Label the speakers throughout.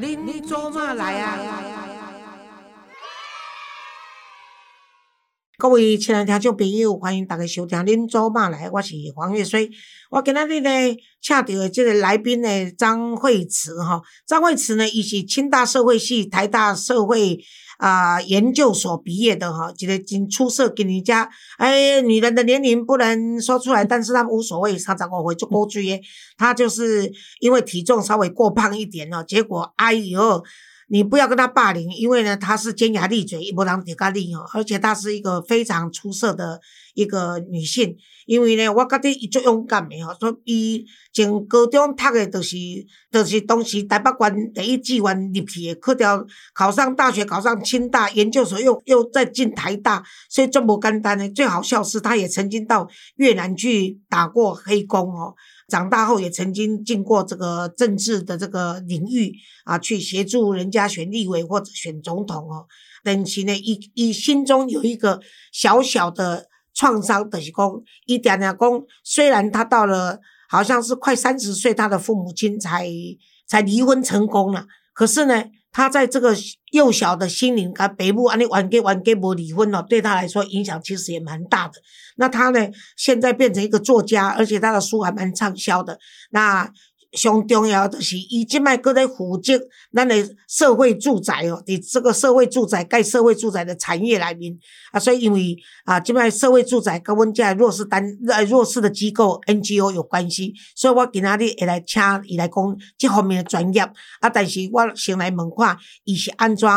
Speaker 1: 恁做嘛来啊？各位亲爱的听众朋友，欢迎大家收听《恁做嘛来》，我是黄月水。我今日呢，请到的这个来宾呢，张惠慈哈。张惠慈呢，伊是清大社会系、台大社会啊研究所毕业的哈，一个真出色。给人家哎，女人的年龄不能说出来，但是她无所谓，她找我会做过去耶。她就是因为体重稍微过胖一点哦，结果哎呦。你不要跟他霸凌，因为呢，他是尖牙利嘴，一波浪迪咖利哦，而且她是一个非常出色的一个女性。因为呢，我觉得伊足勇敢的吼，所以从高中读的，就是就是当时台北关第一志愿入去的，去掉考上大学，考上清大研究所，又又再进台大，所以这么简单的。最好笑是，她也曾经到越南去打过黑工哦。长大后也曾经进过这个政治的这个领域啊，去协助人家选立委或者选总统哦。但是呢，一一心中有一个小小的创伤，就是讲一点点讲，虽然他到了好像是快三十岁，他的父母亲才才离婚成功了，可是呢。他在这个幼小的心灵，跟北部安尼玩给玩给不离婚了，对他来说影响其实也蛮大的。那他呢，现在变成一个作家，而且他的书还蛮畅销的。那。上重要就是，伊即摆搁在负责咱的社会住宅哦，伫这个社会住宅盖社会住宅的产业内面啊，所以因为啊，即摆社会住宅跟阮遮弱势单呃弱势的机构 NGO 有关系，所以我今仔日会来请伊来讲这方面的专业啊。但是我先来问看，伊是安怎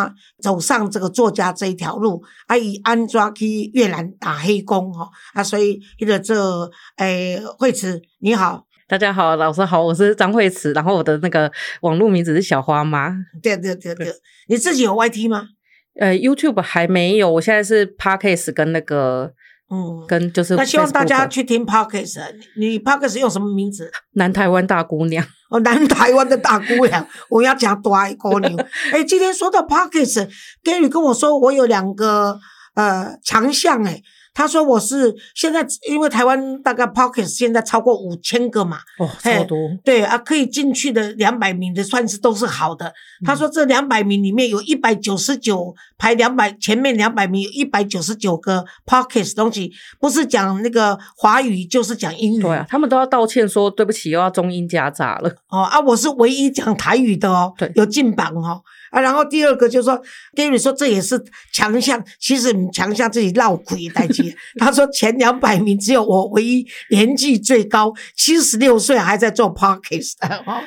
Speaker 1: 走上这个作家这一条路，啊，伊安怎去越南打黑工吼啊？所以迄个这诶惠慈你好。
Speaker 2: 大家好，老师好，我是张惠慈，然后我的那个网络名字是小花妈。
Speaker 1: 对对对对，你自己有 YT 吗？
Speaker 2: 呃，YouTube 还没有，我现在是 Podcast 跟那个，嗯，跟就是。
Speaker 1: 那希望大家去听 Podcast。你 Podcast 用什么名字？
Speaker 2: 南台湾大姑娘。
Speaker 1: 哦，南台湾的大姑娘，我要讲大姑娘。哎，今天说到 Podcast，Gary 跟我说，我有两个呃强项，哎。他说：“我是现在，因为台湾大概 Pocket 现在超过五千个嘛，
Speaker 2: 哦，超多，
Speaker 1: 对啊，可以进去的两百名的算是都是好的。他说这两百名里面有一百九十九排两百前面两百名有一百九十九个 Pocket 东西，不是讲那个华语就是讲英语，
Speaker 2: 对啊，他们都要道歉说对不起，又要中英夹杂了。哦
Speaker 1: 啊，我是唯一讲台语的哦，
Speaker 2: 对，
Speaker 1: 有进榜哦。”啊，然后第二个就是说，Gary 说这也是强项，其实强项自己绕亏代替。他说前两百名只有我唯一年纪最高，七十六岁还在做 Podcast，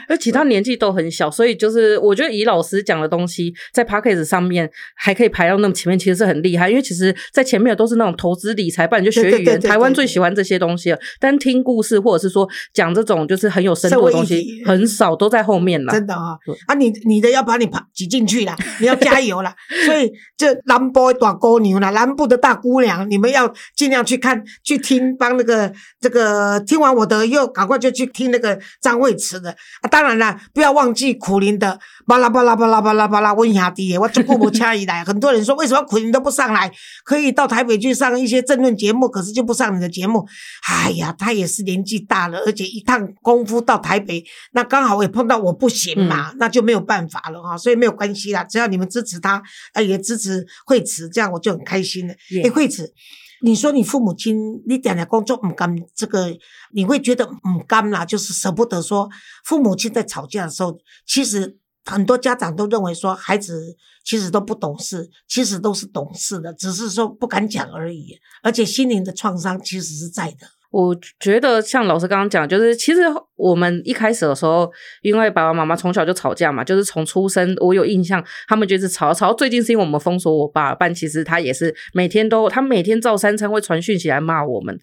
Speaker 2: 而其他年纪都很小，所以就是我觉得以老师讲的东西在 Podcast 上面还可以排到那么前面，其实是很厉害。因为其实在前面的都是那种投资理财，不然就学语言。台湾最喜欢这些东西了，但听故事或者是说讲这种就是很有深度的东西，很少都在后面了。
Speaker 1: 真的啊，啊你你的要把你跑挤。进去了，你要加油了。所以这南部的大姑娘啦，南部的大姑娘，你们要尽量去看、去听，帮那个这个听完我的，又赶快就去听那个张惠慈的。啊，当然了，不要忘记苦林的巴拉巴拉巴拉巴拉巴拉温霞弟，我就顾不掐一来。很多人说，为什么苦林都不上来？可以到台北去上一些政论节目，可是就不上你的节目。哎呀，他也是年纪大了，而且一趟功夫到台北，那刚好也碰到我不行嘛，那就没有办法了哈。所以没有关。关系啦，只要你们支持他，呃，也支持惠慈，这样我就很开心了。哎，惠慈，你说你父母亲，你点点工作唔甘，这个你会觉得唔甘啦，就是舍不得说父母亲在吵架的时候，其实很多家长都认为说孩子其实都不懂事，其实都是懂事的，只是说不敢讲而已，而且心灵的创伤其实是在的。
Speaker 2: 我觉得像老师刚刚讲，就是其实我们一开始的时候，因为爸爸妈妈从小就吵架嘛，就是从出生我有印象，他们就是吵吵。最近是因为我们封锁我爸，但其实他也是每天都，他每天照三餐会传讯息来骂我们，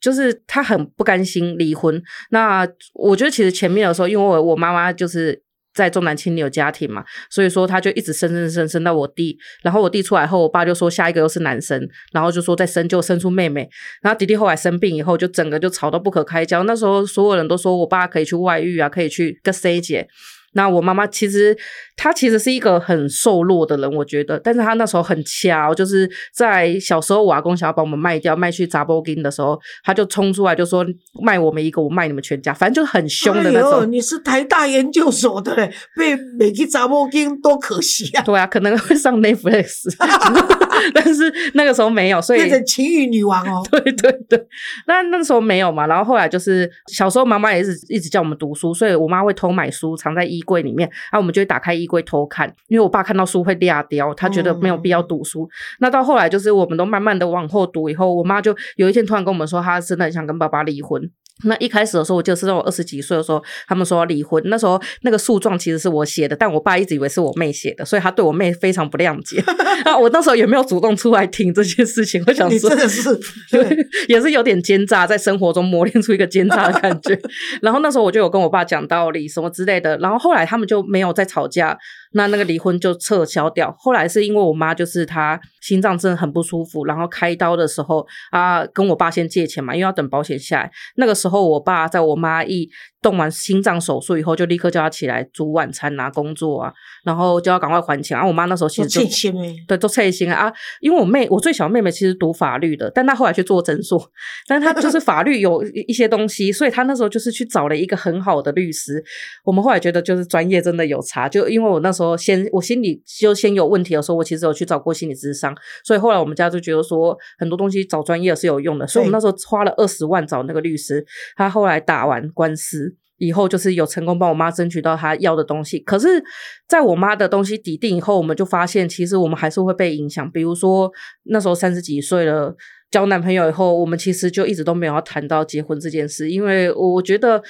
Speaker 2: 就是他很不甘心离婚。那我觉得其实前面的时候，因为我我妈妈就是。在重男轻女的家庭嘛，所以说他就一直生生生生到我弟，然后我弟出来后，我爸就说下一个又是男生，然后就说再生就生出妹妹，然后弟弟后来生病以后，就整个就吵到不可开交。那时候所有人都说我爸可以去外遇啊，可以去跟 C 姐，那我妈妈其实她其实是一个很瘦弱的人，我觉得，但是她那时候很强，就是在小时候我阿公想要把我们卖掉，卖去杂波金的时候，她就冲出来就说卖我们一个，我卖你们全家，反正就很凶的那种。
Speaker 1: 哎你是台大研究所的嘞，被美去杂波金多可惜啊！
Speaker 2: 对啊，可能会上 Netflix，但是那个时候没有，所以
Speaker 1: 变成情欲女王哦。
Speaker 2: 对对对，那那时候没有嘛，然后后来就是小时候妈妈也是一直叫我们读书，所以我妈会偷买书藏在衣柜里面，然后我们就会打开衣柜偷看，因为我爸看到书会掉掉，他觉得没有必要读书。那到后来就是我们都慢慢的往后读以后，我妈就有一天突然跟我们说，她真的很想跟爸爸离婚。那一开始的时候，我就是在我二十几岁的时候，他们说要离婚。那时候那个诉状其实是我写的，但我爸一直以为是我妹写的，所以他对我妹非常不谅解。那我那时候也没有主动出来听这件事情？我想
Speaker 1: 你
Speaker 2: 说
Speaker 1: 真，的是
Speaker 2: 对，也是有点奸诈，在生活中磨练出一个奸诈的感觉。然后那时候我就有跟我爸讲道理什么之类的，然后后来他们就没有再吵架，那那个离婚就撤销掉。后来是因为我妈就是她心脏真的很不舒服，然后开刀的时候啊，跟我爸先借钱嘛，因为要等保险下来。那个时候我爸在我妈一动完心脏手术以后，就立刻叫她起来煮晚餐啊、工作啊，然后就要赶快还钱。然后我妈那时候其
Speaker 1: 我
Speaker 2: 实就对，都脆心啊！因为我妹，我最小妹妹其实读法律的，但她后来去做诊所，但是她就是法律有一一些东西，所以她那时候就是去找了一个很好的律师。我们后来觉得就是专业真的有差，就因为我那时候先我心里就先有问题的时候，我其实有去找过心理咨商，所以后来我们家就觉得说很多东西找专业是有用的，所以我们那时候花了二十万找那个律师，他后来打完官司。以后就是有成功帮我妈争取到她要的东西，可是在我妈的东西抵定以后，我们就发现其实我们还是会被影响。比如说那时候三十几岁了，交男朋友以后，我们其实就一直都没有要谈到结婚这件事，因为我觉得。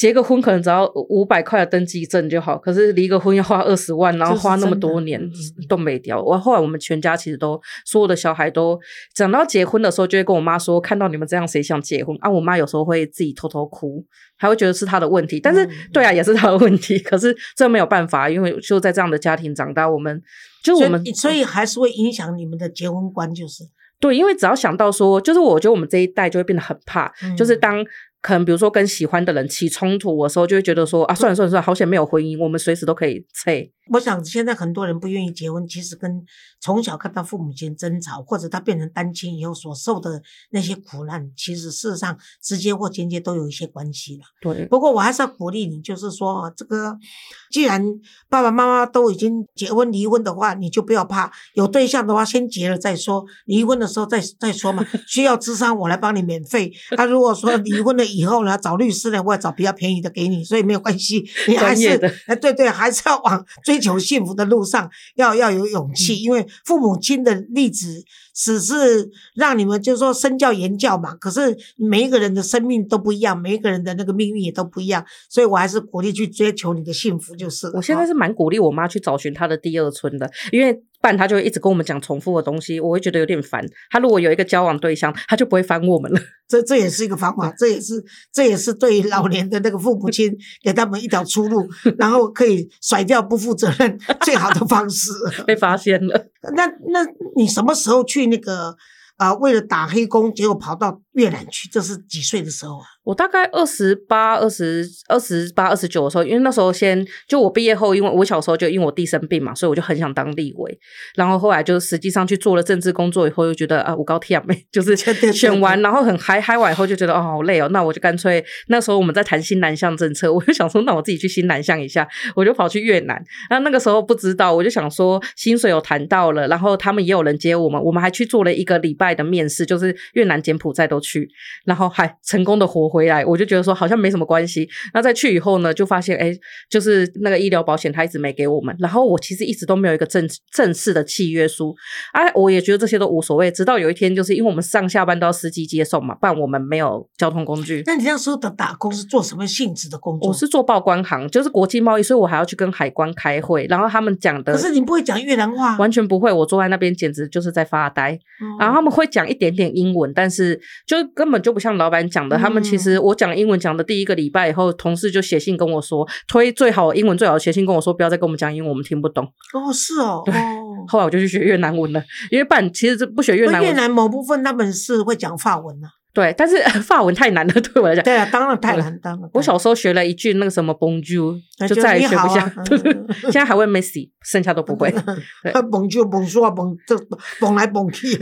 Speaker 2: 结个婚可能只要五百块的登记证就好，可是离个婚要花二十万，然后花那么多年
Speaker 1: 嗯
Speaker 2: 都没掉。我后来我们全家其实都所有的小孩都讲到结婚的时候，就会跟我妈说，看到你们这样谁想结婚啊？我妈有时候会自己偷偷哭，还会觉得是她的问题，但是、
Speaker 1: 嗯
Speaker 2: 对啊，也是她的问题。可是这没有办法，因为就在这样的家庭长大，我们就我们
Speaker 1: 以所以还是会影响你们的结婚观，就是
Speaker 2: 对，因为只要想到说，就是我觉得我们这一代就会变得很怕，就是
Speaker 1: 嗯
Speaker 2: 当可能比如说跟喜欢的人起冲突的时候，就会觉得说啊，算了算了算了，好险没有婚姻，我们随时都可以催。
Speaker 1: 我想现在很多人不愿意结婚，其实跟从小看到父母亲争吵，或者他变成单亲以后所受的那些苦难，其实事实上直接或间接都有一些关系了。
Speaker 2: 对，
Speaker 1: 不过我还是要鼓励你，就是说这个，既然爸爸妈妈都已经结婚离婚的话，你就不要怕，有对象的话先结了再说，离婚的时候再 再说嘛。需要智商我来帮你免费。他、如果说离婚了以后呢，找律师呢，我也找比较便宜的给你，所以没有关系，你还是哎对对，还是要往 追求幸福的路上要要有勇气，因为父母亲的例子只是让你们就是说身教言教嘛，可是每一个人的生命都不一样，每一个人的那个命运也都不一样，所以我还是鼓励去追求你的幸福就是了。
Speaker 2: 我现在是蛮鼓励我妈去找寻她的第二春的，因为不然她就会一直跟我们讲重复的东西，我会觉得有点烦。他如果有一个交往对象，他就不会烦我们了。
Speaker 1: 这这也是一个方法，这也是这也是对老年的那个父母亲 给他们一条出路，然后可以甩掉不负责任 最好的方式。
Speaker 2: 被发现了，
Speaker 1: 那那你什么时候去那个啊、为了打黑工，结果跑到越南去？这是几岁的时候啊？
Speaker 2: 我大概二十八、二十二十八、二十九的时候，因为那时候先就我毕业后，因为我小时候就因为我弟生病嘛，所以我就很想当立委。然后后来就实际上去做了政治工作以后，又觉得啊，我高铁没，就是选完然后很嗨嗨完以后就觉得哦好累哦，那我就干脆那时候我们在谈新南向政策，我就想说那我自己去新南向一下，我就跑去越南。那那个时候不知道，我就想说薪水有谈到了，然后他们也有人接我们，我们还去做了一个礼拜的面试，就是越南、柬埔寨都去，然后还成功的活回来，我就觉得说好像没什么关系。那再去以后呢，就发现哎，就是那个医疗保险他一直没给我们，然后我其实一直都没有一个正正式的契约书，哎，我也觉得这些都无所谓。直到有一天，就是因为我们上下班都要司机接送嘛，不然我们没有交通工具。
Speaker 1: 那你那时候的打工是做什么性质的工作？
Speaker 2: 我是做报关行，就是国际贸易，所以我还要去跟海关开会，然后他们讲的
Speaker 1: 可是你不会讲越南话，
Speaker 2: 完全不会，我坐在那边简直就是在发呆。
Speaker 1: 嗯
Speaker 2: 然后他们会讲一点点英文，但是就根本就不像老板讲的。他们其实我讲英文讲的第一个礼拜以后，同事就写信跟我说，推最好英文最好的写信跟我说，不要再跟我们讲英文，我们听不懂。
Speaker 1: 哦是哦
Speaker 2: 对
Speaker 1: 哦。
Speaker 2: 后来我就去学越南文了，因为半其实这不学越南文，
Speaker 1: 越南某部分他们是会讲法文啊，
Speaker 2: 对，但是 法文太难了，对我来讲。
Speaker 1: 对啊，当然太难，当然。
Speaker 2: 我小时候学了一句那个什么 Bonjour，就再也学不下。现在还会 Messi，剩下都不会。对
Speaker 1: 蹦就蹦说啊蹦，这蹦来蹦去。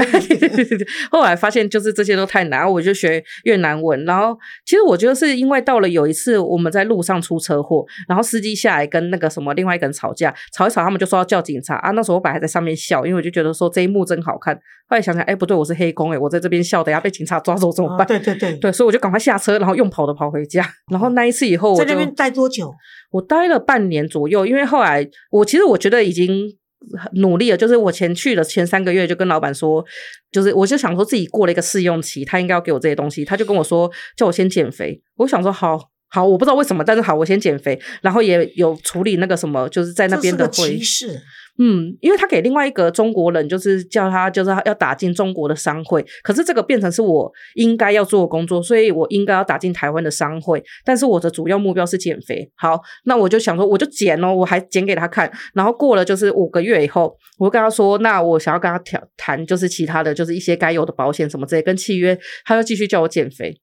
Speaker 2: 后来发现就是这些都太难，然后我就学越南文。然后其实我觉得是因为到了有一次我们在路上出车祸，然后司机下来跟那个什么另外一个人吵架，吵一吵他们就说要叫警察啊。那时候我本来还在上面笑，因为我就觉得说这一幕真好看。后来想想，哎，不对，我是黑工哎，我在这边笑，等下被警察抓走怎么办？
Speaker 1: 哦对对对，
Speaker 2: 对，所以我就赶快下车，然后用跑的跑回家。然后那一次以后，
Speaker 1: 在那边待多久？
Speaker 2: 我待了半年左右，因为后来我其实我觉得已经很努力了，就是我前去了前三个月就跟老板说，就是我就想说自己过了一个试用期，他应该要给我这些东西，他就跟我说叫我先减肥，我想说好。好，我不知道为什么，但是好，我先减肥，然后也有处理那个什么，就是在那边的
Speaker 1: 歧，视。
Speaker 2: 嗯，因为他给另外一个中国人，就是叫他就是要打进中国的商会，可是这个变成是我应该要做的工作，所以我应该要打进台湾的商会，但是我的主要目标是减肥。好，那我就想说，我就减哦，我还减给他看，然后过了就是五个月以后，我跟他说，那我想要跟他谈谈，就是其他的就是一些该有的保险什么之类，跟契约，他又继续叫我减肥。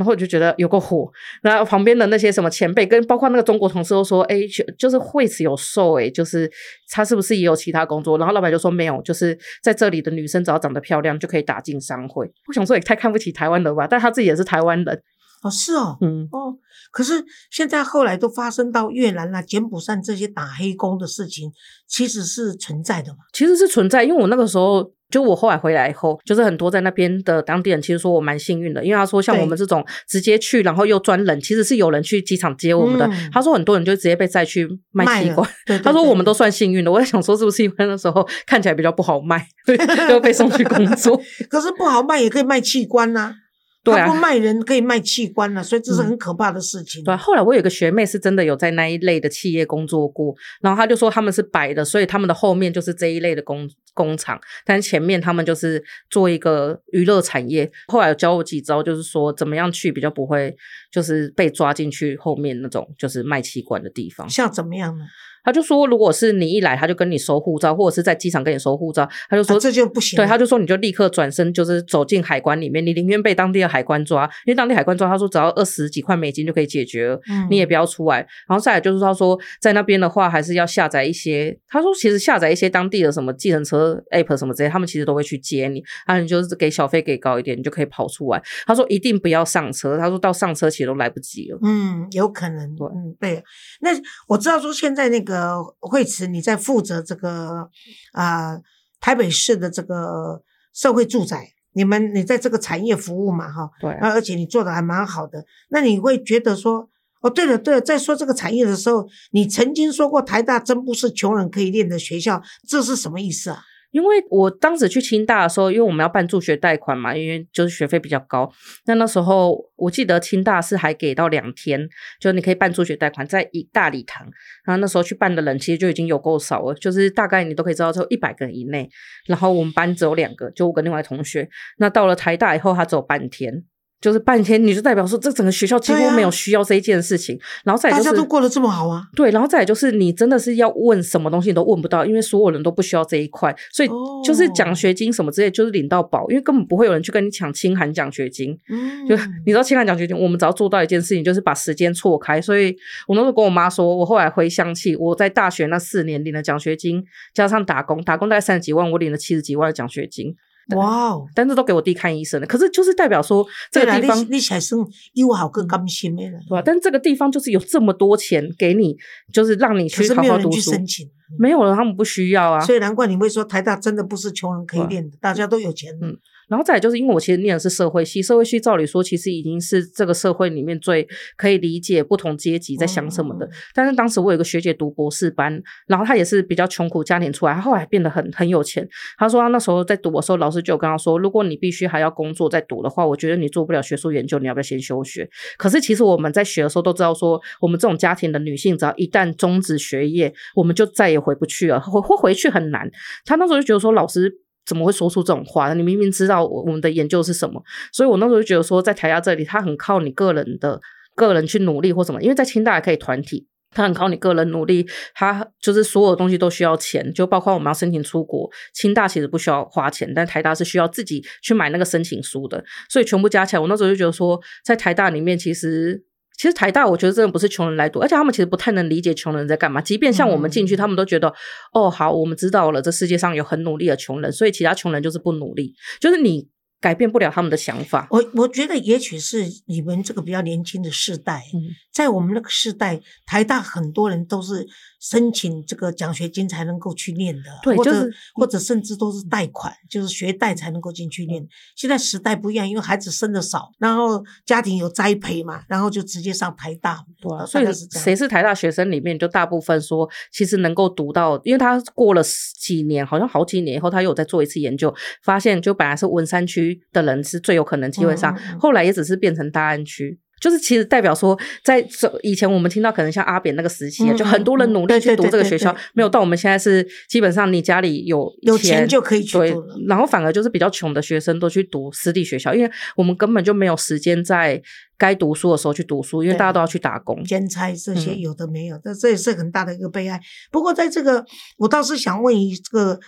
Speaker 2: 然后我就觉得有个火，然后旁边的那些什么前辈，跟包括那个中国同事都说，哎，就就是惠子有瘦，哎，就是他是不是也有其他工作？然后老板就说没有，就是在这里的女生只要长得漂亮就可以打进商会。我想说也太看不起台湾人吧，但他自己也是台湾人，
Speaker 1: 哦，是哦，
Speaker 2: 嗯，
Speaker 1: 哦，可是现在后来都发生到越南啦、柬埔寨这些打黑工的事情，其实是存在的嘛。
Speaker 2: 其实是存在，因为我那个时候。就我后来回来以后，就是很多在那边的当地人，其实说我蛮幸运的，因为他说像我们这种直接去，然后又专人，其实是有人去机场接我们的。
Speaker 1: 嗯
Speaker 2: 他说很多人就直接被载去卖器官。
Speaker 1: 对对
Speaker 2: 他说我们都算幸运的。我在想说是不是因为那时候看起来比较不好卖，对，就被送去工作。
Speaker 1: 可是不好卖也可以卖器官呐、
Speaker 2: 对啊
Speaker 1: 他不卖人可以卖器官啊、所以这是很可怕的事情。
Speaker 2: 对，后来我有个学妹是真的有在那一类的企业工作过，然后她就说他们是白的，所以他们的后面就是这一类的工工厂，但是前面他们就是做一个娱乐产业。后来有教我几招，就是说怎么样去比较不会就是被抓进去后面那种就是卖器官的地方。
Speaker 1: 像怎么样呢？
Speaker 2: 他就说，如果是你一来他就跟你收护照，或者是在机场跟你收护照，他就说、
Speaker 1: 啊、这就不行
Speaker 2: 对，他就说你就立刻转身，就是走进海关里面，你宁愿被当地的海关抓，因为当地海关抓，他说只要二十几块美金就可以解决了，
Speaker 1: 嗯
Speaker 2: 你也不要出来。然后再来就是他说在那边的话，还是要下载一些，他说其实下载一些当地的什么计程车 app 什么之类，他们其实都会去接你，啊，你就是给小费给高一点，你就可以跑出来。他说一定不要上车，他说到上车其实都来不及了。
Speaker 1: 嗯，有可能。
Speaker 2: 对
Speaker 1: 嗯，对。那我知道说现在那个惠慈你在负责这个啊、台北市的这个社会住宅，你们你在这个产业服务嘛哈，
Speaker 2: 对，
Speaker 1: 啊而且你做的还蛮好的。那你会觉得说，哦，对了对了，在说这个产业的时候，你曾经说过台大真不是穷人可以念的学校，这是什么意思啊？
Speaker 2: 因为我当时去清大的时候，因为我们要办助学贷款嘛，因为就是学费比较高。那那时候我记得清大是还给到两天，就你可以办助学贷款，在一大礼堂。然后那时候去办的人其实就已经有够少了，就是大概你都可以知道，就一百个人以内。然后我们班只有两个，就我跟另外同学。那到了台大以后，他只有半天。就是半天，你就代表说这整个学校几乎没有需要这一件事情，然后再
Speaker 1: 大
Speaker 2: 就是
Speaker 1: 家都过得这么好啊？
Speaker 2: 对，然后再来就是你真的是要问什么东西你都问不到，因为所有人都不需要这一块，所以就是奖
Speaker 1: 哦
Speaker 2: 学金什么之类，就是领到饱，因为根本不会有人去跟你抢清寒奖学金。
Speaker 1: 嗯，
Speaker 2: 就你知道清寒奖学金，我们只要做到一件事情，就是把时间错开。所以我那时候跟我妈说，我后来回想起我在大学那四年领的奖学金，加上打工，打工大概三十几万，我领了七十几万的奖学金，
Speaker 1: 哇哦。
Speaker 2: 但是都给我弟看医生了。可是就是代表说这，个地方
Speaker 1: 你你才算友好更甘心的了。
Speaker 2: 对吧？但这个地方就是有这么多钱给你，就是让你去好好读书。
Speaker 1: 去申请，
Speaker 2: 没有了，他们不需要啊。
Speaker 1: 所以难怪你会说台大真的不是穷人可以练的，大家都有钱。
Speaker 2: 嗯然后再来就是因为我其实念的是社会系，社会系照理说其实已经是这个社会里面最可以理解不同阶级在想什么的。
Speaker 1: 哦
Speaker 2: 但是当时我有一个学姐读博士班，然后她也是比较穷苦家庭出来，她后来变得很很有钱。她说她那时候在读的时候，老师就有跟她说，如果你必须还要工作再读的话，我觉得你做不了学术研究，你要不要先休学？可是其实我们在学的时候都知道说，我们这种家庭的女性，只要一旦终止学业，我们就再也回不去了，回回回去很难。他那时候就觉得说，老师。怎么会说出这种话？你明明知道我我们的研究是什么，所以我那时候就觉得说，在台大这里，他很靠你个人的个人去努力或什么，因为在清大也可以团体，他很靠你个人努力，他就是所有东西都需要钱，就包括我们要申请出国，清大其实不需要花钱，但台大是需要自己去买那个申请书的，所以全部加起来，我那时候就觉得说，在台大里面其实。其实台大，我觉得真的不是穷人来读，而且他们其实不太能理解穷人在干嘛。即便像我们进去，他们都觉得，哦，好，我们知道了，这世界上有很努力的穷人，所以其他穷人就是不努力，就是你。改变不了他们的想法。
Speaker 1: 我我觉得也许是你们这个比较年轻的世代，在我们那个世代，台大很多人都是申请这个奖学金才能够去念的，
Speaker 2: 对，
Speaker 1: 或者或者甚至都是贷款，就是学贷才能够进去念。现在时代不一样，因为孩子生的少，然后家庭有栽培嘛，然后就直接上台大。
Speaker 2: 对，所以谁是台大学生里面，就大部分说，其实能够读到，因为他过了几年，好像好几年以后，他又再做一次研究，发现就本来是文山区。的人是最有可能机会上，后来也只是变成大安区，就是其实代表说，在以前我们听到可能像阿扁那个时期，就很多人努力去读这个学校，没有到我们现在是基本上你家里有
Speaker 1: 有钱就可以去读，
Speaker 2: 然后反而就是比较穷的学生都去读私立学校，因为我们根本就没有时间在该读书的时候去读书，因为大家都要去打工、
Speaker 1: 兼差这些有的没有，这这也是很大的一个悲哀。不过在这个，我倒是想问一个。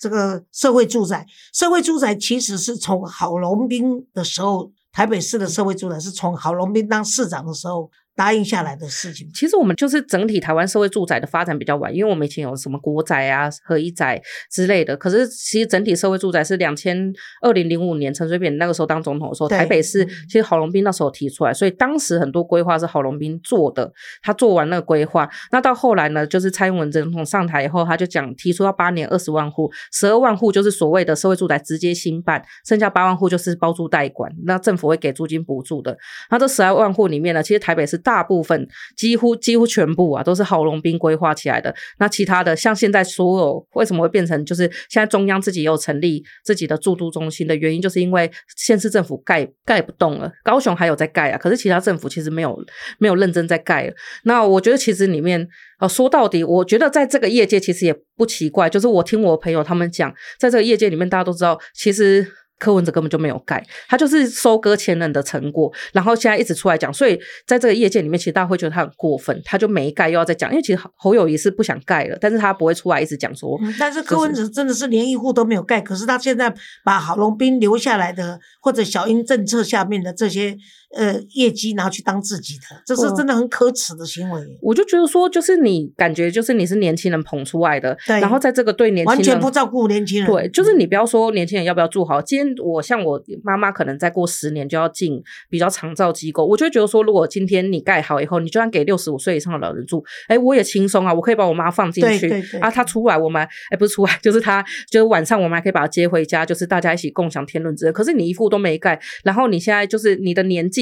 Speaker 1: 这个社会住宅，社会住宅其实是从郝龙斌的时候，台北市的社会住宅是从郝龙斌当市长的时候。答应下来的事情，
Speaker 2: 其实我们就是整体台湾社会住宅的发展比较晚，因为我们以前有什么国宅啊、合一宅之类的。可是其实整体社会住宅是两千二零零五年陈水扁那个时候当总统的时候，台北市其实郝龙斌那时候提出来，所以当时很多规划是郝龙斌做的。他做完那个规划，那到后来呢，就是蔡英文总统上台以后，他就讲提出要八年二十万户，十二万户就是所谓的社会住宅直接新办，剩下八万户就是包租代管，那政府会给租金补助的。那这十二万户里面呢，其实台北市大部分几乎几乎全部啊，都是郝龙斌规划起来的。那其他的，像现在所有为什么会变成，就是现在中央自己又成立自己的驻都中心的原因，就是因为县市政府盖盖不动了。高雄还有在盖啊，可是其他政府其实没有没有认真在盖。那我觉得其实里面呃说到底，我觉得在这个业界其实也不奇怪，就是我听我朋友他们讲，在这个业界里面，大家都知道其实。柯文哲根本就没有盖，他就是收割前人的成果，然后现在一直出来讲，所以在这个业界里面，其实大家会觉得他很过分，他就没盖又要再讲，因为其实侯友谊是不想盖了，但是他不会出来一直讲说。
Speaker 1: 但是柯文哲真的是连一户都没有盖，可是他现在把郝龙斌留下来的或者小英政策下面的这些。呃，业绩拿去当自己的，这是真的很可耻的行为。
Speaker 2: 我就觉得说，就是你感觉就是你是年轻人捧出来的，然后在这个对年轻人
Speaker 1: 完全不照顾年轻人。
Speaker 2: 对，就是你不要说年轻人要不要住好。今天我像我妈妈，可能再过十年就要进比较长照机构，我就觉得说，如果今天你盖好以后，你就算给六十五岁以上的老人住，哎，我也轻松啊，我可以把我妈放进去啊，她出来我们哎不是出来，就是她就是晚上我们还可以把她接回家，就是大家一起共享天伦之乐。可是你一户都没盖，然后你现在就是你的年纪。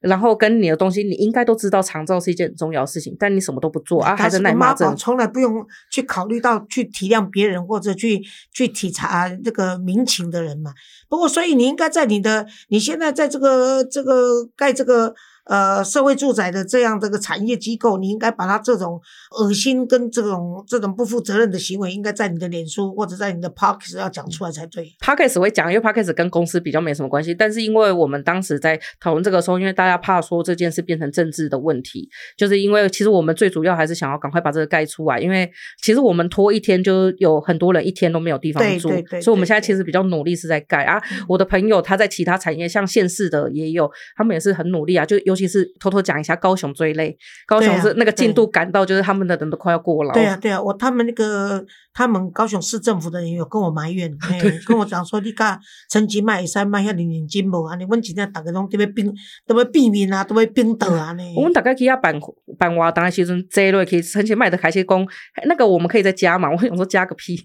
Speaker 2: 然后跟你的东西，你应该都知道，长照是一件很重要的事情，但你什么都不做啊，还
Speaker 1: 是
Speaker 2: 耐骂症，
Speaker 1: 从来不用去考虑到去体谅别人或者去去体察这个民情的人嘛。不过，所以你应该在你的你现在在这个这个盖这个。呃，社会住宅的这样的个产业机构，你应该把它这种恶心跟这种这种不负责任的行为，应该在你的脸书或者在你的 p o c k s t 要讲出来才对。
Speaker 2: p o c k s t 会讲，因为 p o c k s t 跟公司比较没什么关系。但是因为我们当时在讨论这个时候，因为大家怕说这件事变成政治的问题，就是因为其实我们最主要还是想要赶快把这个盖出来，因为其实我们拖一天就有很多人一天都没有地方住，对对所以我们现在其实比较努力是在盖啊。我的朋友他在其他产业，像县市的也有，他们也是很努力啊，就有。尤其是偷偷讲一下，高雄最累，高雄是那个进度赶到，就是他们的人都快要过了。
Speaker 1: 对啊，对啊，我他们那个他们高雄市政府的人有跟我埋怨，跟我讲说，你看成绩卖三卖遐零零金无啊？你问今天大家拢都要冰，都要避免啊，都要冰倒啊 呢。
Speaker 2: 我们大概去要办办活动的时阵，这类可以成绩卖的开始讲，那个我们可以再加嘛。我想说加个屁，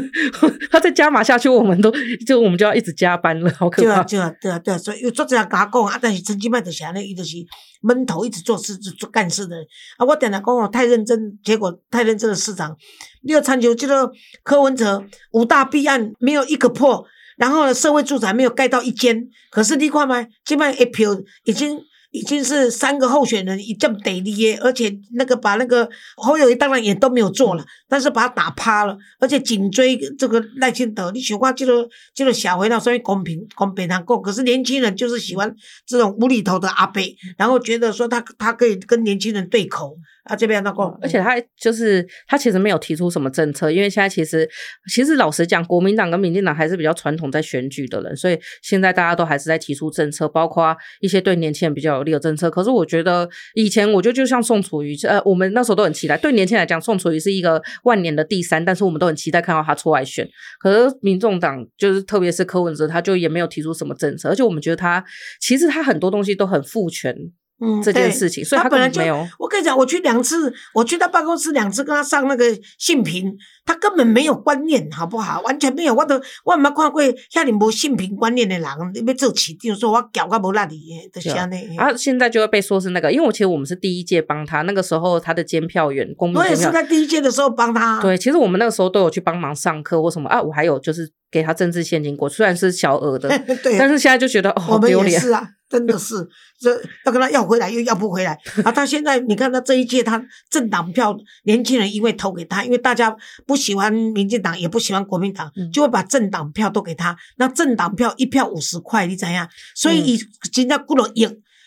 Speaker 2: 他再加码下去，我们都就我们就要一直加班了，好可怕。
Speaker 1: 对啊，对啊，对啊，所以有作者甲我讲啊，但是成绩卖的是安尼，伊就是闷头一直做事、做干事的。啊，我点来讲我，太认真，结果太认真的市场，你要参究这个柯文哲五大弊案没有一个破，然后呢，社会住宅没有盖到一间，可是你看嘛，这卖一票已经已经是三个候选人一这么得力耶，而且那个把那个侯友谊当然也都没有做了，但是把他打趴了，而且紧追这个赖清德。你喜欢这个这个小回到所以公平公平难过，可是年轻人就是喜欢这种无厘头的阿伯，然后觉得说他他可以跟年轻人对口。啊，这边那个，
Speaker 2: 而且他就是他其实没有提出什么政策，因为现在其实其实老实讲，国民党跟民进党还是比较传统在选举的人，所以现在大家都还是在提出政策，包括一些对年轻人比较有利的政策。可是我觉得以前我觉得就像宋楚瑜，呃，我们那时候都很期待，对年轻人来讲，宋楚瑜是一个万年的第三，但是我们都很期待看到他出来选。可是民众党就是特别是柯文哲，他就也没有提出什么政策，而且我们觉得他其实他很多东西都很父权。
Speaker 1: 嗯，
Speaker 2: 这件事情，所以他
Speaker 1: 本来就
Speaker 2: 没有。
Speaker 1: 我跟你讲，我去两次，我去他办公室两次，跟他上那个性平，他根本没有观念，好不好？完全没有，我都我没看过像你无性平观念的人，你要做市长，说我搞个无那里，就是安尼。
Speaker 2: 啊，现在就会被说是那个，因为我其实我们是第一届帮他，那个时候他的监票员，公
Speaker 1: 我也是在第一届的时候帮他。
Speaker 2: 对，其实我们那个时候都有去帮忙上课或什么啊，我还有就是给他政治现金过，虽然是小额的，
Speaker 1: 对，
Speaker 2: 但是现在就觉得哦，好
Speaker 1: 丢脸啊。真的是，这要跟他要回来又要不回来 啊！他现在你看他这一届，他政党票年轻人因为投给他，因为大家不喜欢民进党，也不喜欢国民党，就会把政党票都给他。那政党票一票五十块，你怎样？所以以现在过了一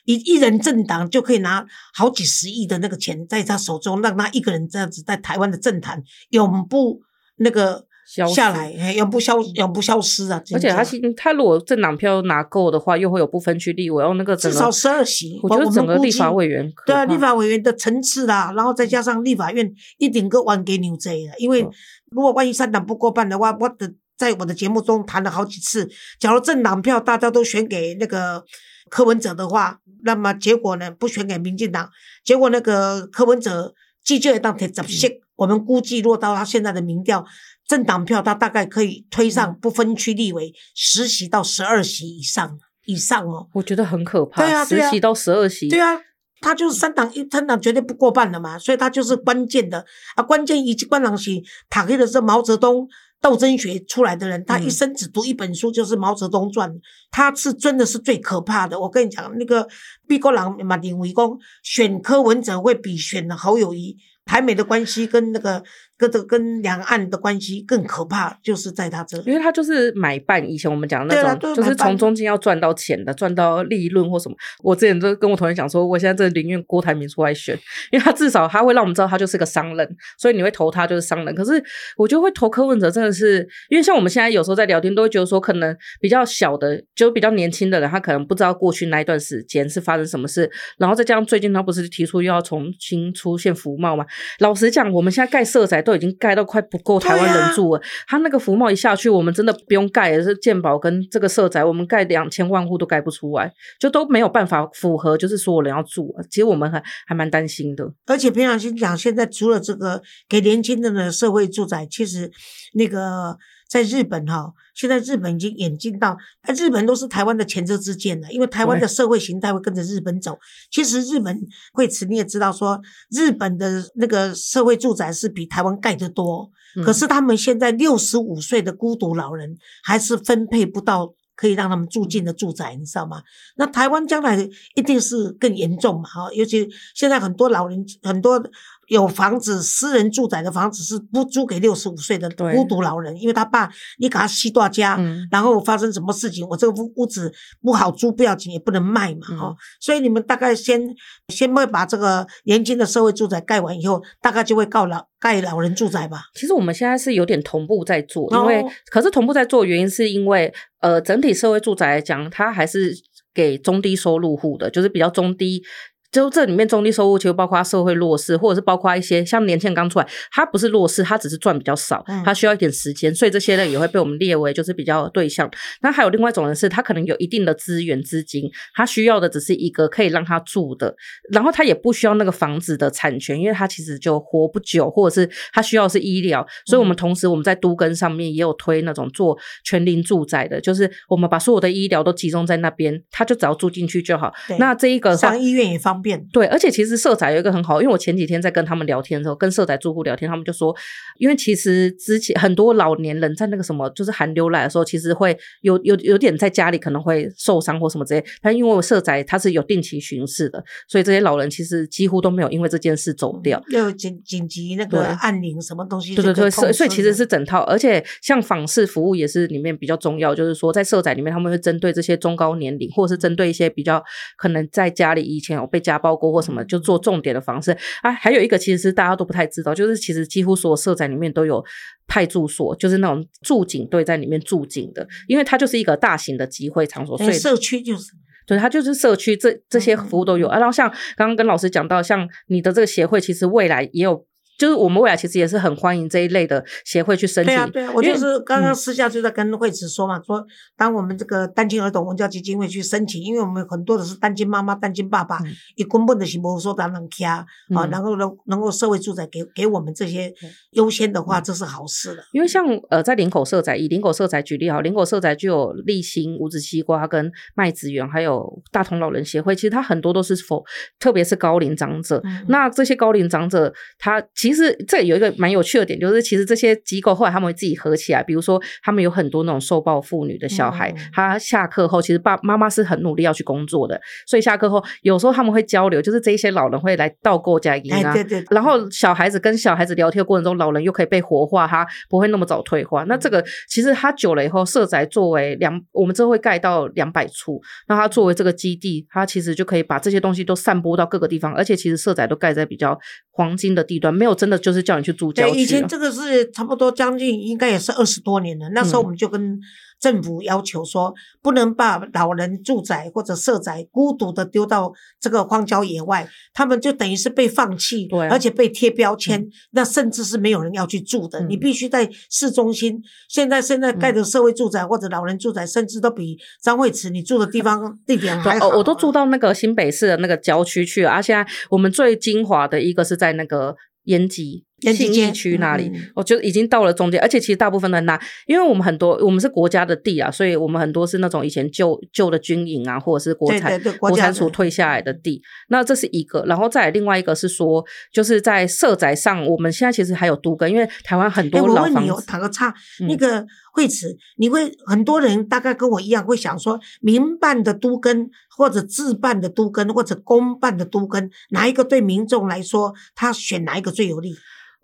Speaker 1: 一一人政党就可以拿好几十亿的那个钱在他手中，让他一个人这样子在台湾的政坛永不那个。下来，永不消，永不消失啊！
Speaker 2: 而且他他如果政党票拿够的话，又会有不分区立委，然后那个
Speaker 1: 至少十二席。
Speaker 2: 我觉得整个立法委员，
Speaker 1: 对啊，立法委员的层次啦，然后再加上立法院一顶个万给牛贼了。因为如果万一三党不过半的话，我的在我的节目中谈了好几次，假如政党票大家都选给那个柯文哲的话，那么结果呢，不选给民进党，结果那个柯文哲继续当提十席，我们估计落到他现在的民调。政党票，他大概可以推上不分区立委十席到十二席以上以上哦。
Speaker 2: 我觉得很可怕。
Speaker 1: 对啊，
Speaker 2: 十席到十二席。
Speaker 1: 对啊，他就是三党一三党绝对不过半的嘛，所以他就是关键的啊。关键以及关党席塔黑的是毛泽东斗争学出来的人，他一生只读一本书，就是《毛泽东传》，他是真的是最可怕的。我跟你讲，那个毕国郎马丁维公选柯文哲会比选侯友谊。台美的关系跟那个跟这个跟两岸的关系更可怕，就是在他这，
Speaker 2: 因为他就是买办。以前我们讲的那种，就是从中间要赚到钱的，赚到利润或什么。我之前都跟我同学讲说，我现在真的宁愿郭台铭出来选，因为他至少他会让我们知道他就是个商人，所以你会投他就是商人。可是我就会投柯文哲，真的是因为像我们现在有时候在聊天，都会觉得说，可能比较小的，就比较年轻的人，他可能不知道过去那一段时间是发生什么事，然后再加上最近他不是提出又要重新出现服贸嘛。老实讲，我们现在盖社宅都已经盖到快不够台湾人住了。他那个福茂一下去，我们真的不用盖，是建保跟这个社宅，我们盖两千万户都盖不出来，就都没有办法符合，就是所有人要住。其实我们还还蛮担心的。
Speaker 1: 而且平常心讲，现在除了这个给年轻人的社会住宅，其实那个。在日本哈，现在日本已经演进到，哎，日本都是台湾的前车之鉴了，因为台湾的社会形态会跟着日本走。其实日本会此你也知道说，日本的那个社会住宅是比台湾盖得多，可是他们现在六十五岁的孤独老人还是分配不到可以让他们住进的住宅，你知道吗？那台湾将来一定是更严重嘛，哈，尤其现在很多老人很多。有房子，私人住宅的房子是不租给六十五岁的孤独老人，因为他爸你给他吸大家，然后发生什么事情，我这个屋屋子不好租不要紧，也不能卖嘛，哈，所以你们大概先先会把这个年轻的社会住宅盖完以后，大概就会告老盖老人住宅吧。
Speaker 2: 其实我们现在是有点同步在做，因为可是同步在做原因是因为呃整体社会住宅来讲，它还是给中低收入户的，就是比较中低。就这里面中低收入其实包括社会弱势，或者是包括一些像年轻人刚出来，他不是弱势，他只是赚比较少，他需要一点时间，所以这些人也会被我们列为就是比较对象。那还有另外一种人是，他可能有一定的资源资金，他需要的只是一个可以让他住的，然后他也不需要那个房子的产权，因为他其实就活不久，或者是他需要是医疗。所以我们同时我们在都根上面也有推那种做全龄住宅的，就是我们把所有的医疗都集中在那边，他就只要住进去就好。那这一个
Speaker 1: 上医院也方便。便。
Speaker 2: 对，而且其实社宅有一个很好，因为我前几天在跟他们聊天的时候，跟社宅住户聊天，他们就说，因为其实之前很多老年人在那个什么，就是寒流来的时候，其实会有有有点在家里可能会受伤或什么之类。但因为社宅它是有定期巡视的，所以这些老人其实几乎都没有因为这件事走掉。
Speaker 1: 要紧紧急那个按铃什么东西？
Speaker 2: 对对对，所以所以其实是整套，而且像访视服务也是里面比较重要，就是说在社宅里面他们会针对这些中高年龄，或者是针对一些比较可能在家里以前有被家暴过或什么，就做重点的方式啊。还有一个其实是大家都不太知道，就是其实几乎所有社宅里面都有派驻所，就是那种驻警队在里面驻警的，因为它就是一个大型的集会场所，所以
Speaker 1: 社区就是。
Speaker 2: 对，它就是社区这这些服务都有啊。然后像刚刚跟老师讲到，像你的这个协会，其实未来也有。就是我们未来其实也是很欢迎这一类的协会去申请。对
Speaker 1: 啊，对啊，我就是刚刚私下就在跟惠子说嘛，说当我们这个单亲儿童文教基金会去申请，因为我们很多的是单亲妈妈、单亲爸爸，一根本的是无说咱能家啊，然后能能够社会住宅给给我们这些优先的话，这是好事的。
Speaker 2: 因为像呃，在林口社宅，以林口社宅举例哈，林口社宅就有立新、五子西瓜跟麦子园，还有大同老人协会，其实它很多都是否，特别是高龄长者。那这些高龄长者，他。其实这有一个蛮有趣的点，就是其实这些机构后来他们会自己合起来，比如说他们有很多那种受暴妇女的小孩，他下课后其实爸妈妈是很努力要去工作的，所以下课后有时候他们会交流，就是这一些老人会来倒过家营啊，
Speaker 1: 对对，
Speaker 2: 然后小孩子跟小孩子聊天的过程中，老人又可以被活化，他不会那么早退化。那这个其实他久了以后，社宅作为两，我们这会盖到两百处，那他作为这个基地，他其实就可以把这些东西都散播到各个地方，而且其实社宅都盖在比较黄金的地段，没有。真的就是叫你去住郊区。
Speaker 1: 以前这个是差不多将近，应该也是二十多年了。那时候我们就跟政府要求说，不能把老人住宅或者社宅孤独的丢到这个荒郊野外，他们就等于是被放弃，对而且被贴标签，那甚至是没有人要去住的。你必须在市中心。现在现在盖的社会住宅或者老人住宅，甚至都比张惠慈你住的地方 地点还好。
Speaker 2: 我都住到那个新北市的那个郊区去了。而现在我们最精华的一个是在那个。延吉信义区那里，我觉得已经到了中间，而且其实大部分的那，因为我们很多我们是国家的地啊，所以我们很多是那种以前旧旧的军营啊，或者是国产国产署退下来的地。那这是一个，然后再另外一个是说，就是在社宅上，我们现在其实还有都根，因为台湾很多老房子。
Speaker 1: 打个岔，那个惠慈，你会很多人大概跟我一样会想说，民办的都根或者自办的都根或者公办的都根，哪一个对民众来说，他选哪一个最有利？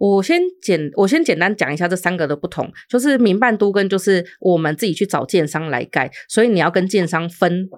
Speaker 2: 我先简我先简单讲一下这三个的不同，就是民办都跟就是我们自己去找建商来盖，所以你要跟建商分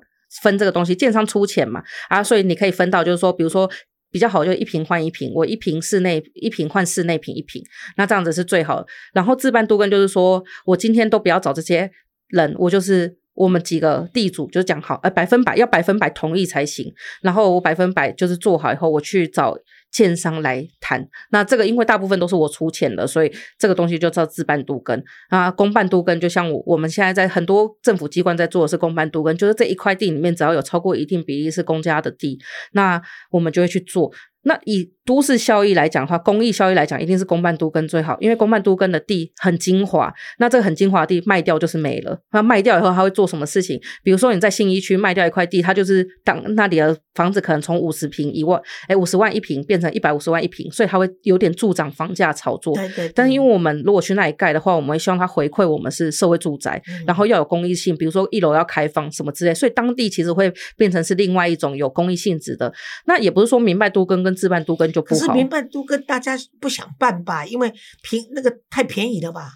Speaker 2: 分这个东西，建商出钱嘛啊，所以你可以分到就是说，比如说比较好就一瓶换一瓶，我一瓶室内一瓶换室内瓶一瓶，那这样子是最好的。然后自办都跟就是说我今天都不要找这些人，我就是我们几个地主就讲好，呃百分百要百分百同意才行，然后我百分百就是做好以后我去找。建商来谈，那这个因为大部分都是我出钱的，所以这个东西就叫自办都根啊，公办都根就像我我们现在在很多政府机关在做的是公办都根，就是这一块地里面只要有超过一定比例是公家的地，那我们就会去做。那以都市效益来讲的话，公益效益来讲，一定是公办都跟最好，因为公办都跟的地很精华，那这个很精华的地卖掉就是没了。那卖掉以后，他会做什么事情？比如说你在信义区卖掉一块地，他就是当那里的房子可能从五十平一万，哎，五十万一平变成一百五十万一平，所以他会有点助长房价炒作。
Speaker 1: 对对。
Speaker 2: 但是因为我们如果去那里盖的话，我们会希望他回馈我们是社会住宅，然后要有公益性，比如说一楼要开放什么之类，所以当地其实会变成是另外一种有公益性质的。那也不是说明白都根跟自办都根。
Speaker 1: 可是民办都跟大家不想办吧，因为平那个太便宜了吧？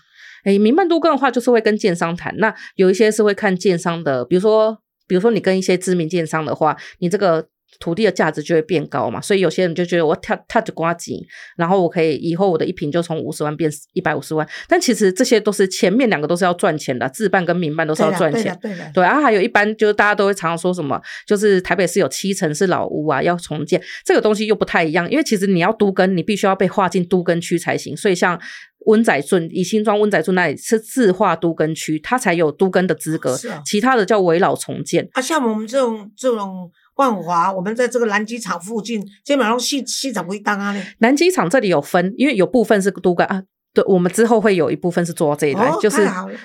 Speaker 2: 哎，民办都跟的话，就是会跟建商谈。那有一些是会看建商的，比如说，比如说你跟一些知名建商的话，你这个。土地的价值就会变高嘛，所以有些人就觉得我跳跳着瓜子，然后我可以以后我的一平就从五十万变一百五十万。但其实这些都是前面两个都是要赚钱的，自办跟民办都是要赚钱。
Speaker 1: 对的，
Speaker 2: 对啊，还有一般就是大家都会常常说什么，就是台北市有七成是老屋啊，要重建，这个东西又不太一样，因为其实你要都根，你必须要被划进都根区才行。所以像温仔顺以新庄温仔顺那里是自划都根区，它才有都根的资格，其他的叫围老重建。
Speaker 1: 啊，像我们这种这种。万华，我们在这个南机场附近，基本上西西场会当啊
Speaker 2: 南机场这里有分，因为有部分是都跟啊。对，我们之后会有一部分是做到这一段，
Speaker 1: 哦
Speaker 2: 就是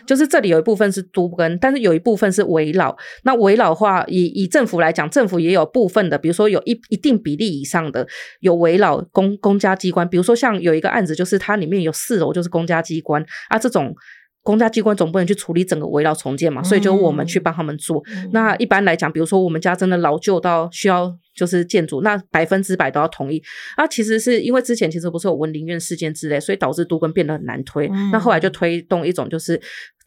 Speaker 2: 就是这里有一部分是都跟，但是有一部分是围绕。那围绕的话，以以政府来讲，政府也有部分的，比如说有一一定比例以上的有围绕公公家机关，比如说像有一个案子，就是它里面有四楼就是公家机关啊，这种。公家机关总不能去处理整个围绕重建嘛，所以就我们去帮他们做。
Speaker 1: 嗯
Speaker 2: 那一般来讲，比如说我们家真的老旧到需要就是建筑，那百分之百都要同意。那，其实是因为之前其实不是有文林院事件之类，所以导致都跟变得很难推。
Speaker 1: 嗯
Speaker 2: 那后来就推动一种，就是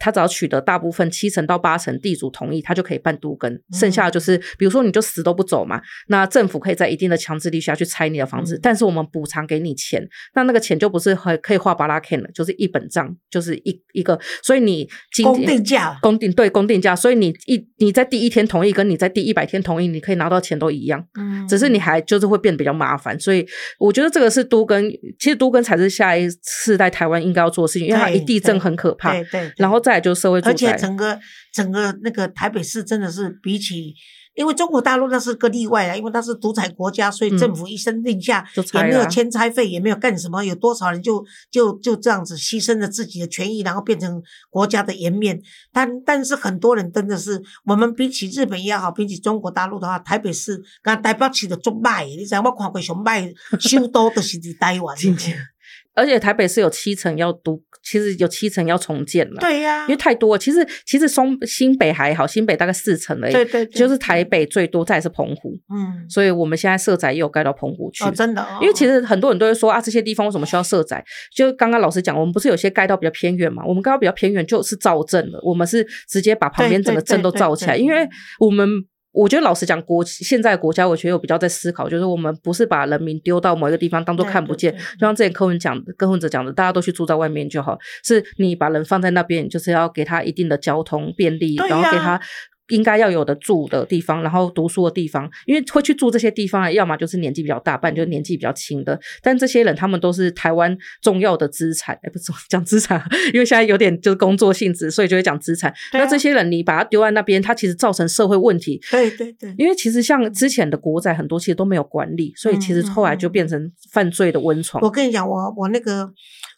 Speaker 2: 他只要取得大部分七成到八成地主同意，他就可以办都跟。剩下的就是，比如说你就死都不走嘛，那政府可以在一定的强制力下去拆你的房子，
Speaker 1: 嗯。
Speaker 2: 但是我们补偿给你钱，那那个钱就不是很可以画巴拉 K 了，就是一本账，就是一一个，所以你今
Speaker 1: 公
Speaker 2: 天
Speaker 1: 定价。
Speaker 2: 公定对公定价，所以你一你在第一天同意，跟你在第一百天同意，你可以拿到钱都一样，
Speaker 1: 嗯。
Speaker 2: 只是你还就是会变得比较麻烦。所以我觉得这个是都跟，其实都跟才是下一次在台湾应该要做的事情，因为它一地震很可怕，
Speaker 1: 对对，对
Speaker 2: 然后再来就是社会住
Speaker 1: 而且，整个整个那个台北市真的是比起。因为中国大陆那是个例外啊，因为它是独裁国家，所以
Speaker 2: 嗯
Speaker 1: 政府一声令下，也没有
Speaker 2: 了啊
Speaker 1: 签差费，也没有干什么，有多少人就就就这样子牺牲了自己的权益，然后变成国家的颜面。但但是很多人真的是，我们比起日本也好，比起中国大陆的话，台北市跟台北市的做卖，你知道我看过上歹的 首都都是在台湾。
Speaker 2: 而且台北市有七成要都，其实有七成要重建了。
Speaker 1: 对呀、
Speaker 2: 因为太多了，其实其实松新北还好，新北大概四成而已，
Speaker 1: 对对对
Speaker 2: 就是台北最多，再是澎湖，
Speaker 1: 嗯，
Speaker 2: 所以我们现在社宅也有盖到澎湖去。
Speaker 1: 哦，真的、哦，
Speaker 2: 因为其实很多人都会说啊，这些地方为什么需要社宅？就刚刚老师讲，我们不是有些盖到比较偏远嘛？我们盖到比较偏远就是造镇了，我们是直接把旁边整个镇都造起来，因为我们。我觉得老实讲，国现在国家，我觉得有比较在思考，就是我们不是把人民丢到某一个地方当做看不见，就像之前柯文讲的、柯文哲讲的，大家都去住在外面就好。是你把人放在那边，就是要给他一定的交通便利，然后给他应该要有的住的地方，然后读书的地方。因为会去住这些地方的，要么就是年纪比较大，不然就是年纪比较轻的。但这些人他们都是台湾重要的资产，哎，不是 讲资产，因为现在有点就是工作性质，所以就会讲资产。
Speaker 1: 啊
Speaker 2: 那这些人你把他丢在那边，他其实造成社会问题。
Speaker 1: 对对对，
Speaker 2: 因为其实像之前的国仔很多其实都没有管理，所以其实后来就变成犯罪的温床。
Speaker 1: 我跟你讲，我我那个，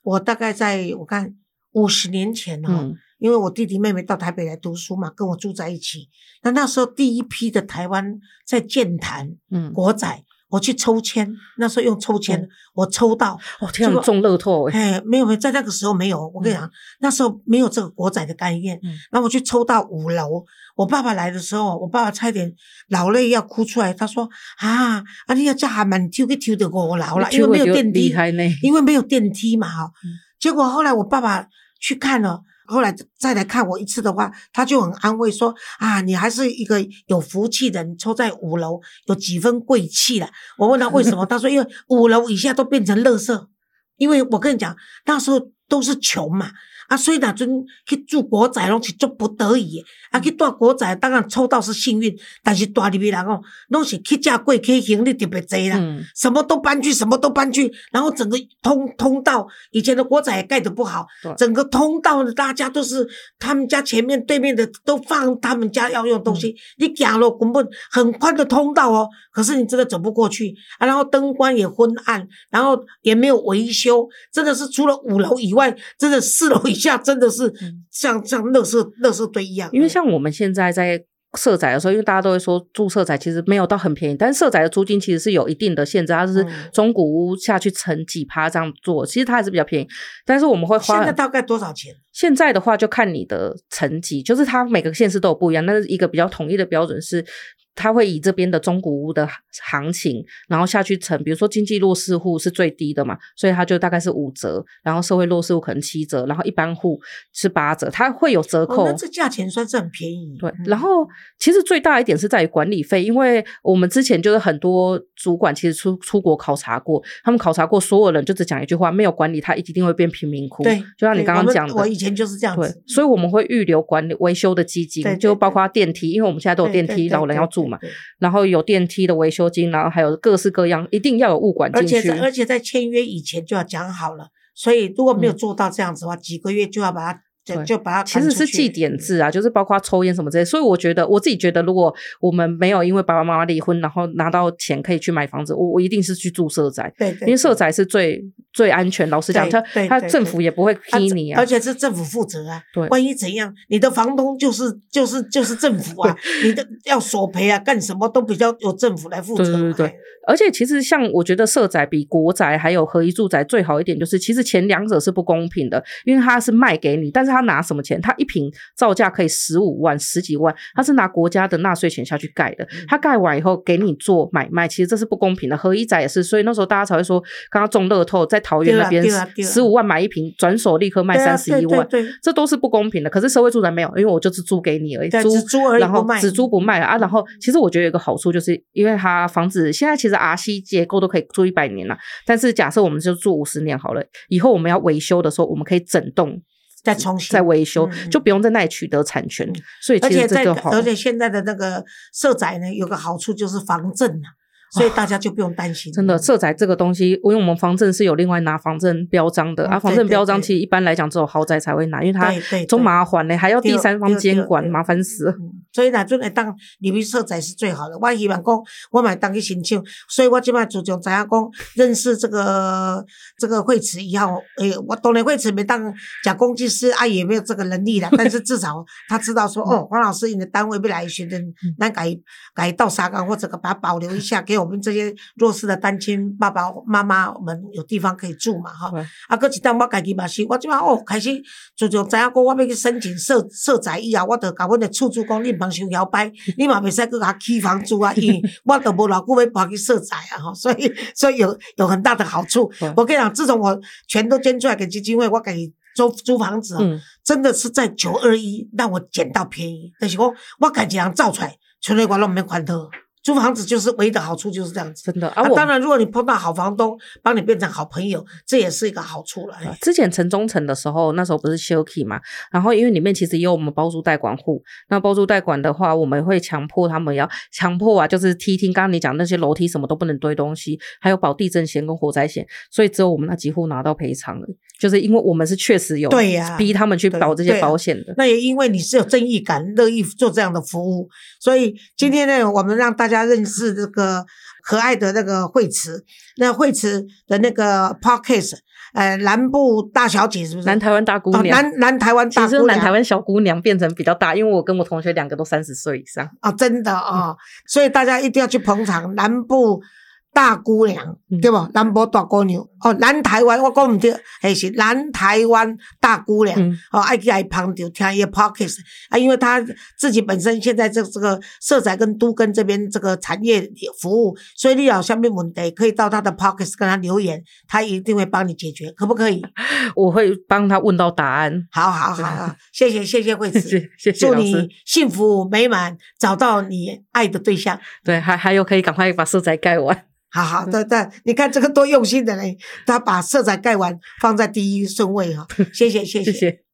Speaker 1: 我大概在我看五十年前哈、
Speaker 2: 嗯
Speaker 1: 因为我弟弟妹妹到台北来读书嘛，跟我住在一起。那那时候第一批的台湾在建坛
Speaker 2: 嗯，
Speaker 1: 国仔，我去抽签，那时候用抽签，
Speaker 2: 嗯
Speaker 1: 我抽到，
Speaker 2: 哦天啊，中乐透哎！
Speaker 1: 哎，没有没有，在那个时候没有。我跟你讲，那时候没有这个国仔的概念。
Speaker 2: 嗯
Speaker 1: 然后我去抽到五楼，我爸爸来的时候，我爸爸差点老泪要哭出来。他说：“啊啊，你要叫他们抽去抽到五楼了，因为没有电梯。因为没有电梯嘛哈。
Speaker 2: 嗯
Speaker 1: 结果后来我爸爸去看了。后来再来看我一次的话，他就很安慰说：“啊，你还是一个有福气的，人抽在五楼有几分贵气了。”我问他为什么，他说：“因为五楼以下都变成垃圾，因为我跟你讲，那时候都是穷嘛。”啊，所以那阵去住国宅拢是足不得已的，啊，去住国宅当然抽到是幸运，但是住入去人哦，拢是去价贵，可以行李特别多啦。
Speaker 2: 嗯，
Speaker 1: 什么都搬去，什么都搬去，然后整个通通道，以前的国宅也盖得不好
Speaker 2: 对，
Speaker 1: 整个通道呢，大家都是他们家前面对面的都放他们家要用东西，你行了根本很宽的通道哦，可是你真的走不过去啊，然后灯光也昏暗，然后也没有维修，真的是除了五楼以外，真的四楼 以下真的是
Speaker 2: 嗯。
Speaker 1: 像像垃圾垃圾堆一样，
Speaker 2: 因为像我们现在在社宅的时候，因为大家都会说住社宅其实没有到很便宜，但是社宅的租金其实是有一定的限制，它是
Speaker 1: 嗯。
Speaker 2: 中古屋下去乘几趴这样做，其实它还是比较便宜，但是我们会花
Speaker 1: 现在大概多少钱？
Speaker 2: 现在的话，就看你的层级，就是它每个县市都有不一样，但是一个比较统一的标准是，它会以这边的中古屋的行情，然后下去乘，比如说经济弱势户是最低的嘛，所以它就大概是五折，然后社会弱势户可能七折，然后一般户是八折，它会有折扣。
Speaker 1: 哦，那这价钱算是很便宜。
Speaker 2: 对，
Speaker 1: 嗯
Speaker 2: 然后其实最大一点是在于管理费，因为我们之前就是很多主管其实出出国考察过，他们考察过所有人就只讲一句话，没有管理，他一定会变贫民窟。
Speaker 1: 对，
Speaker 2: 就像你刚刚讲的，
Speaker 1: 我以前就是这样
Speaker 2: 对
Speaker 1: 子，，
Speaker 2: 所以我们会预留管理维修的基金，就包括电梯，因为我们现在都有电梯，老人要住嘛，然后有电梯的维修金，然后还有各式各样，一定要有物管
Speaker 1: 而
Speaker 2: 进去。
Speaker 1: 而且在签约以前就要讲好了，所以如果没有
Speaker 2: 嗯。
Speaker 1: 做到这样子的话，几个月就要把它就
Speaker 2: 对
Speaker 1: 就把它
Speaker 2: 其实是记点。制啊，就是包括抽烟什么之类，所以我觉得我自己觉得，如果我们没有因为爸爸妈妈离婚，然后拿到钱可以去买房子，我我一定是去住社宅，
Speaker 1: 对对，
Speaker 2: 因为社宅是最最安全。老实讲，他他政府也不会批你啊，
Speaker 1: 而且是政府负责啊。
Speaker 2: 对，
Speaker 1: 万一怎样，你的房东就是就是就是政府啊，你的要索赔啊，干什么都比较由政府来负责。
Speaker 2: 对对对。而且其实像我觉得社宅比国宅还有合一住宅最好一点，就是其实前两者是不公平的，因为他是卖给你，但是他拿什么钱？他一平造价可以十五万、十几万，他是拿国家的纳税钱下去盖的，他盖完以后给你做买卖，其实这是不公平的。合一宅也是，所以那时候大家才会说，刚刚中乐透在桃园那边十五万买一平，转手立刻卖三十一万，这都是不公平的。可是社会住宅没有，因为我就是租给你而已，
Speaker 1: 租
Speaker 2: 然后只租不卖啊。然后其实我觉得有个好处，就是因为它房子现在其实。R C 结构都可以住一百年了，但是假设我们就住五十年好了，以后我们要维修的时候，我们可以整栋
Speaker 1: 再重新
Speaker 2: 再维修，就不用在那里取得产权。所以，
Speaker 1: 而且
Speaker 2: 在
Speaker 1: 而且现在的那个社宅呢，有个好处就是防震啊。所以大家就不用担心。
Speaker 2: 真的，色彩这个东西，因为我们房证是有另外拿房证标章的啊。房证标章其实一般来讲只有豪宅才会拿，因为它中麻烦嘞，还要第三方监管，麻烦死。
Speaker 1: 所以呢，阵会当入去色彩是最好的。我希望讲，我买当去申请，所以我即摆自从知影讲认识这个这个惠慈以后，诶，我当然惠慈没当假公济师啊，也没有这个能力啦。但是至少他知道说，哦，黄老师你的单位未来询问，咱改改到沙岗或者把它保留一下给。我们这些弱势的单亲爸爸妈妈们有地方可以住嘛？哈，啊，搁一当我家己嘛是，我即摆哦开始就就知影讲我要去申请社社宅以后，我着甲阮的厝主讲，你帮收摇摆，你嘛袂使去甲起房租啊，因我都无老久要搬去设宅啊，吼，所以所以有有很大的好处。我跟你讲，自从我全都捐出来给基金会，我给租租房子，真的是在九二一让我捡到便宜，但是我我家己人造出来，全台湾拢免还头。租房子就是唯一的好处就是这样子，
Speaker 2: 真的
Speaker 1: 啊！当然，如果你碰到好房东，帮你变成好朋友，这也是一个好处了。
Speaker 2: 之前城中城的时候，那时候不是休 k 嘛，然后因为里面其实也有我们包租代管户，那包租代管的话，我们会强迫他们要强迫啊，就是梯厅，刚刚你讲那些楼梯什么都不能堆东西，还有保地震险跟火灾险，所以只有我们那几户拿到赔偿了。就是因为我们是确实有
Speaker 1: 对呀，
Speaker 2: 逼他们去保这些保险的。
Speaker 1: 那也因为你是有正义感，乐意做这样的服务，所以今天呢，我们让大家认识这个可爱的那个惠慈，那惠慈的那个 podcast，呃，南部大小姐是不是？
Speaker 2: 南台湾大姑娘，
Speaker 1: 南南台湾大姑娘，
Speaker 2: 南台湾小姑娘变成比较大，因为我跟我同学两个都三十岁以上
Speaker 1: 啊，真的啊，所以大家一定要去捧场南部。大姑娘，对不？南部大姑娘，哦，南台湾我讲唔对，还是南台湾大姑娘，哦，爱去爱旁就听伊 podcast 啊，因为他自己本身现在这这个色彩跟都跟这边这个产业服务，所以你有下面问题可以到他的 podcast 跟他留言，他一定会帮你解决，可不可以？
Speaker 2: 我会帮他问到答案。
Speaker 1: 好好好好，谢谢谢谢惠子，
Speaker 2: 谢谢
Speaker 1: 祝你幸福美满，找到你爱的对象。
Speaker 2: 对，还还有可以赶快把色彩盖完。
Speaker 1: 好好的，对，你看这个多用心的嘞，他把色彩盖完放在第一顺位哈，谢谢。谢谢。